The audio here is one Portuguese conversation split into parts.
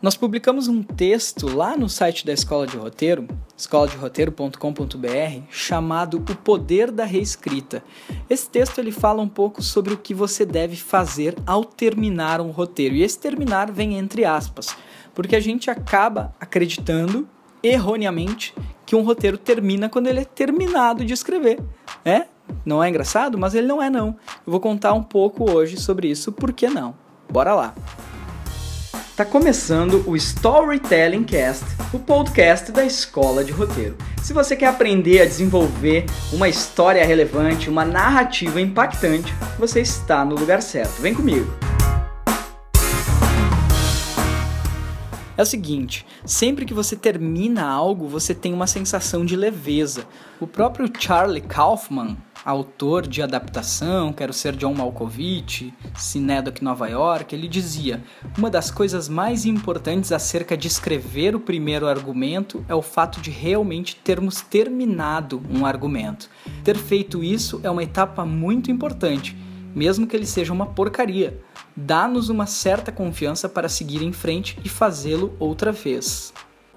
Nós publicamos um texto lá no site da Escola de Roteiro, escoladeroteiro.com.br, chamado O Poder da Reescrita. Esse texto ele fala um pouco sobre o que você deve fazer ao terminar um roteiro. E esse terminar vem entre aspas, porque a gente acaba acreditando erroneamente que um roteiro termina quando ele é terminado de escrever. É? Não é engraçado? Mas ele não é não. Eu vou contar um pouco hoje sobre isso, por que não? Bora lá! Tá começando o Storytelling Cast, o podcast da Escola de Roteiro. Se você quer aprender a desenvolver uma história relevante, uma narrativa impactante, você está no lugar certo. Vem comigo. É o seguinte, sempre que você termina algo, você tem uma sensação de leveza. O próprio Charlie Kaufman, autor de adaptação, Quero Ser John Malkovich, Cinedoc Nova York, ele dizia: Uma das coisas mais importantes acerca de escrever o primeiro argumento é o fato de realmente termos terminado um argumento. Ter feito isso é uma etapa muito importante, mesmo que ele seja uma porcaria. Dá-nos uma certa confiança para seguir em frente e fazê-lo outra vez.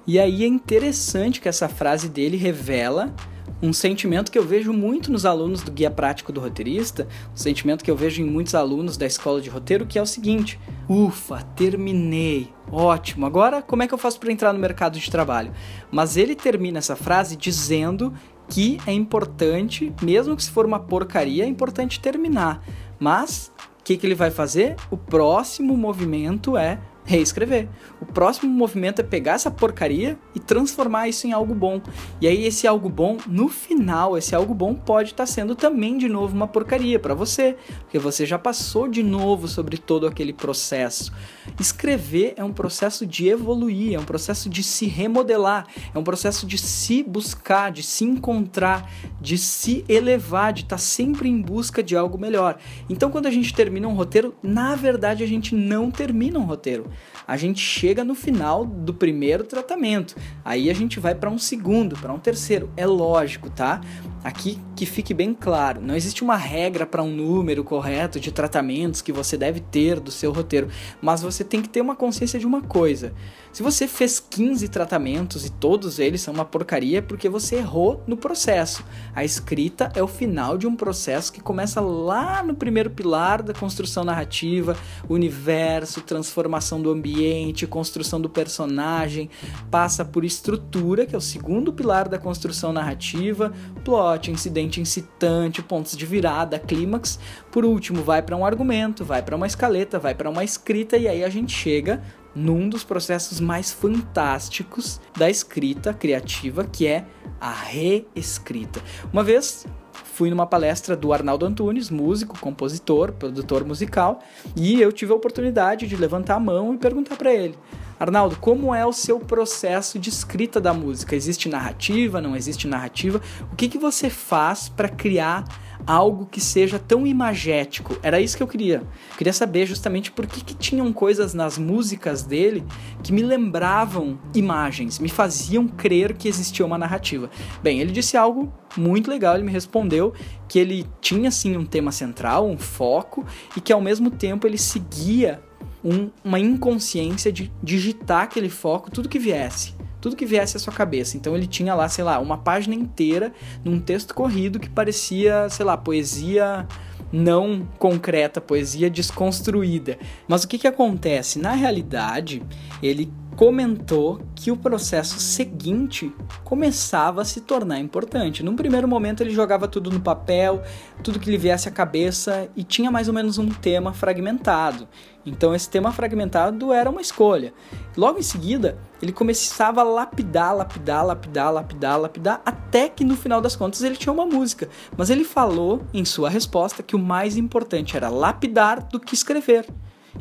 E aí é interessante que essa frase dele revela um sentimento que eu vejo muito nos alunos do Guia Prático do Roteirista, um sentimento que eu vejo em muitos alunos da escola de roteiro, que é o seguinte: ufa, terminei, ótimo, agora como é que eu faço para entrar no mercado de trabalho? Mas ele termina essa frase dizendo que é importante, mesmo que se for uma porcaria, é importante terminar. Mas o que, que ele vai fazer? O próximo movimento é reescrever. O próximo movimento é pegar essa porcaria e transformar isso em algo bom. E aí esse algo bom, no final, esse algo bom pode estar tá sendo também de novo uma porcaria para você, porque você já passou de novo sobre todo aquele processo. Escrever é um processo de evoluir, é um processo de se remodelar, é um processo de se buscar, de se encontrar, de se elevar, de estar tá sempre em busca de algo melhor. Então quando a gente termina um roteiro, na verdade a gente não termina um roteiro a gente chega no final do primeiro tratamento. Aí a gente vai para um segundo, para um terceiro. É lógico, tá? Aqui que fique bem claro, não existe uma regra para um número correto de tratamentos que você deve ter do seu roteiro, mas você tem que ter uma consciência de uma coisa. Se você fez 15 tratamentos e todos eles são uma porcaria, é porque você errou no processo. A escrita é o final de um processo que começa lá no primeiro pilar da construção narrativa, universo, transformação do ambiente, construção do personagem, passa por estrutura, que é o segundo pilar da construção narrativa, plot, incidente incitante, pontos de virada, clímax. Por último, vai para um argumento, vai para uma escaleta, vai para uma escrita e aí a gente chega num dos processos mais fantásticos da escrita criativa, que é a reescrita. Uma vez fui numa palestra do Arnaldo Antunes, músico, compositor, produtor musical, e eu tive a oportunidade de levantar a mão e perguntar para ele: Arnaldo, como é o seu processo de escrita da música? Existe narrativa? Não existe narrativa? O que, que você faz para criar algo que seja tão imagético. Era isso que eu queria. Eu queria saber justamente por que, que tinham coisas nas músicas dele que me lembravam imagens, me faziam crer que existia uma narrativa. Bem, ele disse algo muito legal, ele me respondeu que ele tinha sim um tema central, um foco, e que ao mesmo tempo ele seguia um, uma inconsciência de digitar aquele foco, tudo que viesse tudo que viesse à sua cabeça. Então ele tinha lá, sei lá, uma página inteira num texto corrido que parecia, sei lá, poesia não concreta, poesia desconstruída. Mas o que, que acontece? Na realidade, ele comentou que o processo seguinte começava a se tornar importante. Num primeiro momento ele jogava tudo no papel, tudo que lhe viesse à cabeça e tinha mais ou menos um tema fragmentado. Então esse tema fragmentado era uma escolha. Logo em seguida, ele começava a lapidar, lapidar, lapidar, lapidar, lapidar, até que no final das contas ele tinha uma música. Mas ele falou em sua resposta que o mais importante era lapidar do que escrever.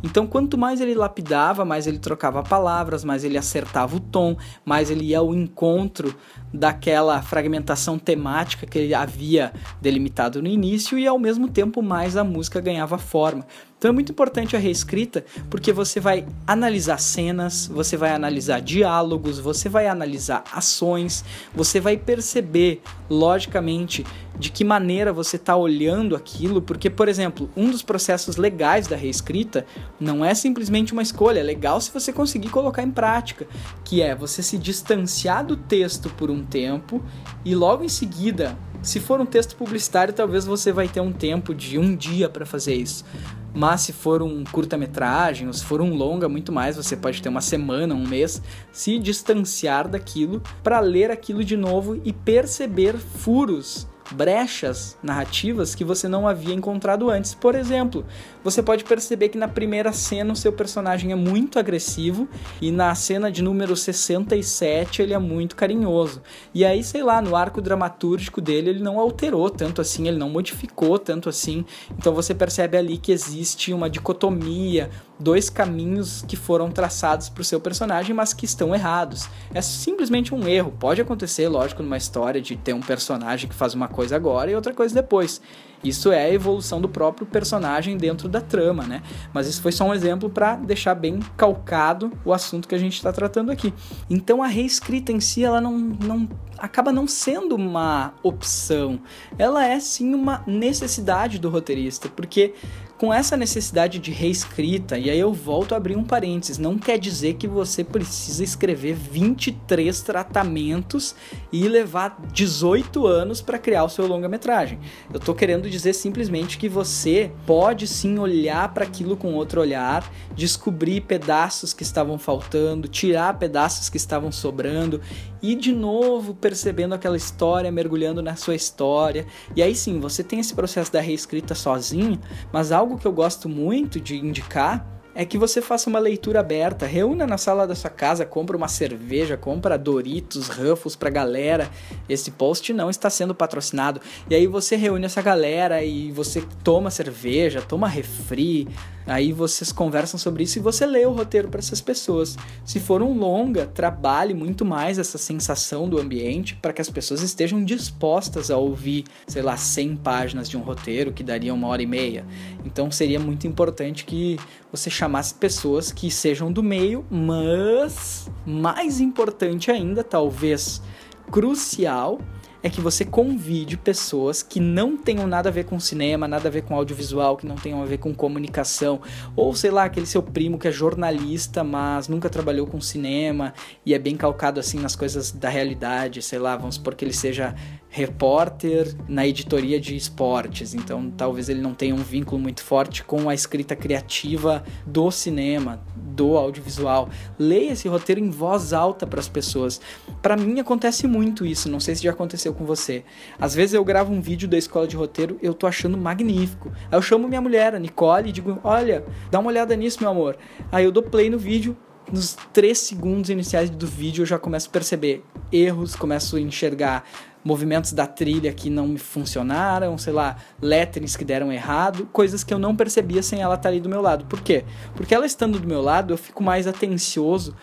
Então, quanto mais ele lapidava, mais ele trocava palavras, mais ele acertava o tom, mais ele ia ao encontro daquela fragmentação temática que ele havia delimitado no início e ao mesmo tempo mais a música ganhava forma. Então é muito importante a reescrita porque você vai analisar cenas, você vai analisar diálogos, você vai analisar ações, você vai perceber logicamente de que maneira você está olhando aquilo, porque por exemplo, um dos processos legais da reescrita não é simplesmente uma escolha, é legal se você conseguir colocar em prática, que é você se distanciar do texto por um tempo e logo em seguida se for um texto publicitário, talvez você vai ter um tempo de um dia para fazer isso. Mas se for um curta-metragem ou se for um longa, muito mais, você pode ter uma semana, um mês, se distanciar daquilo para ler aquilo de novo e perceber furos brechas narrativas que você não havia encontrado antes. Por exemplo, você pode perceber que na primeira cena o seu personagem é muito agressivo e na cena de número 67 ele é muito carinhoso. E aí, sei lá, no arco dramatúrgico dele ele não alterou tanto assim, ele não modificou tanto assim. Então você percebe ali que existe uma dicotomia, dois caminhos que foram traçados para o seu personagem, mas que estão errados. É simplesmente um erro. Pode acontecer, lógico, numa história de ter um personagem que faz uma coisa agora e outra coisa depois. Isso é a evolução do próprio personagem dentro da trama, né? Mas isso foi só um exemplo para deixar bem calcado o assunto que a gente está tratando aqui. Então a reescrita em si, ela não, não acaba não sendo uma opção. Ela é sim uma necessidade do roteirista, porque com essa necessidade de reescrita, e aí eu volto a abrir um parênteses, não quer dizer que você precisa escrever 23 tratamentos e levar 18 anos para criar o seu longa-metragem. Eu tô querendo dizer simplesmente que você pode sim olhar para aquilo com outro olhar, descobrir pedaços que estavam faltando, tirar pedaços que estavam sobrando e de novo percebendo aquela história, mergulhando na sua história. E aí sim, você tem esse processo da reescrita sozinho, mas algo que eu gosto muito de indicar é que você faça uma leitura aberta, reúna na sala da sua casa, compra uma cerveja, compra Doritos, Ruffles pra galera. Esse post não está sendo patrocinado. E aí você reúne essa galera e você toma cerveja, toma refri, Aí vocês conversam sobre isso e você lê o roteiro para essas pessoas. Se for um longa, trabalhe muito mais essa sensação do ambiente para que as pessoas estejam dispostas a ouvir, sei lá, 100 páginas de um roteiro que daria uma hora e meia. Então seria muito importante que você chamasse pessoas que sejam do meio, mas mais importante ainda, talvez crucial, é que você convide pessoas que não tenham nada a ver com cinema, nada a ver com audiovisual, que não tenham a ver com comunicação, ou sei lá, aquele seu primo que é jornalista, mas nunca trabalhou com cinema e é bem calcado assim nas coisas da realidade, sei lá, vamos supor que ele seja repórter na editoria de esportes, então talvez ele não tenha um vínculo muito forte com a escrita criativa do cinema, do audiovisual. Leia esse roteiro em voz alta para as pessoas. Para mim acontece muito isso, não sei se já aconteceu com você. Às vezes eu gravo um vídeo da escola de roteiro, eu tô achando magnífico. Aí eu chamo minha mulher, a Nicole, e digo: "Olha, dá uma olhada nisso, meu amor". Aí eu dou play no vídeo, nos três segundos iniciais do vídeo eu já começo a perceber erros, começo a enxergar movimentos da trilha que não funcionaram, sei lá, letterings que deram errado, coisas que eu não percebia sem ela estar ali do meu lado. Por quê? Porque ela estando do meu lado, eu fico mais atencioso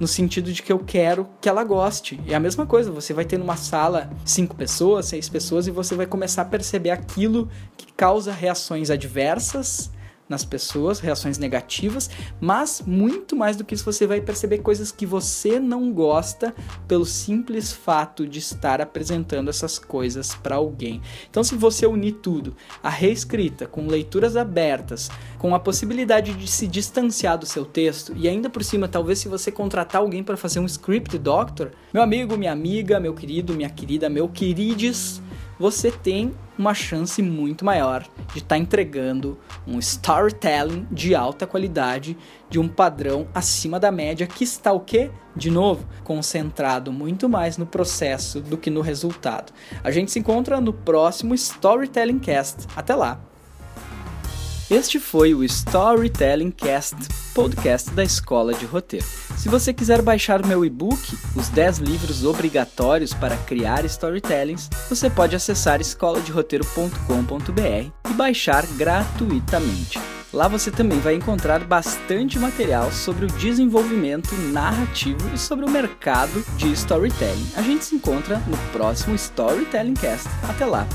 no sentido de que eu quero que ela goste. E a mesma coisa, você vai ter numa sala cinco pessoas, seis pessoas e você vai começar a perceber aquilo que causa reações adversas nas pessoas, reações negativas, mas muito mais do que isso você vai perceber coisas que você não gosta pelo simples fato de estar apresentando essas coisas para alguém. Então, se você unir tudo, a reescrita com leituras abertas, com a possibilidade de se distanciar do seu texto e ainda por cima, talvez se você contratar alguém para fazer um script doctor, meu amigo, minha amiga, meu querido, minha querida, meu querides, você tem uma chance muito maior de estar tá entregando um storytelling de alta qualidade, de um padrão acima da média, que está o quê? De novo, concentrado muito mais no processo do que no resultado. A gente se encontra no próximo Storytelling Cast. Até lá! Este foi o Storytelling Cast, podcast da Escola de Roteiro. Se você quiser baixar meu e-book, Os 10 Livros Obrigatórios para Criar Storytellings, você pode acessar escoladeroteiro.com.br e baixar gratuitamente. Lá você também vai encontrar bastante material sobre o desenvolvimento narrativo e sobre o mercado de storytelling. A gente se encontra no próximo Storytelling Cast. Até lá!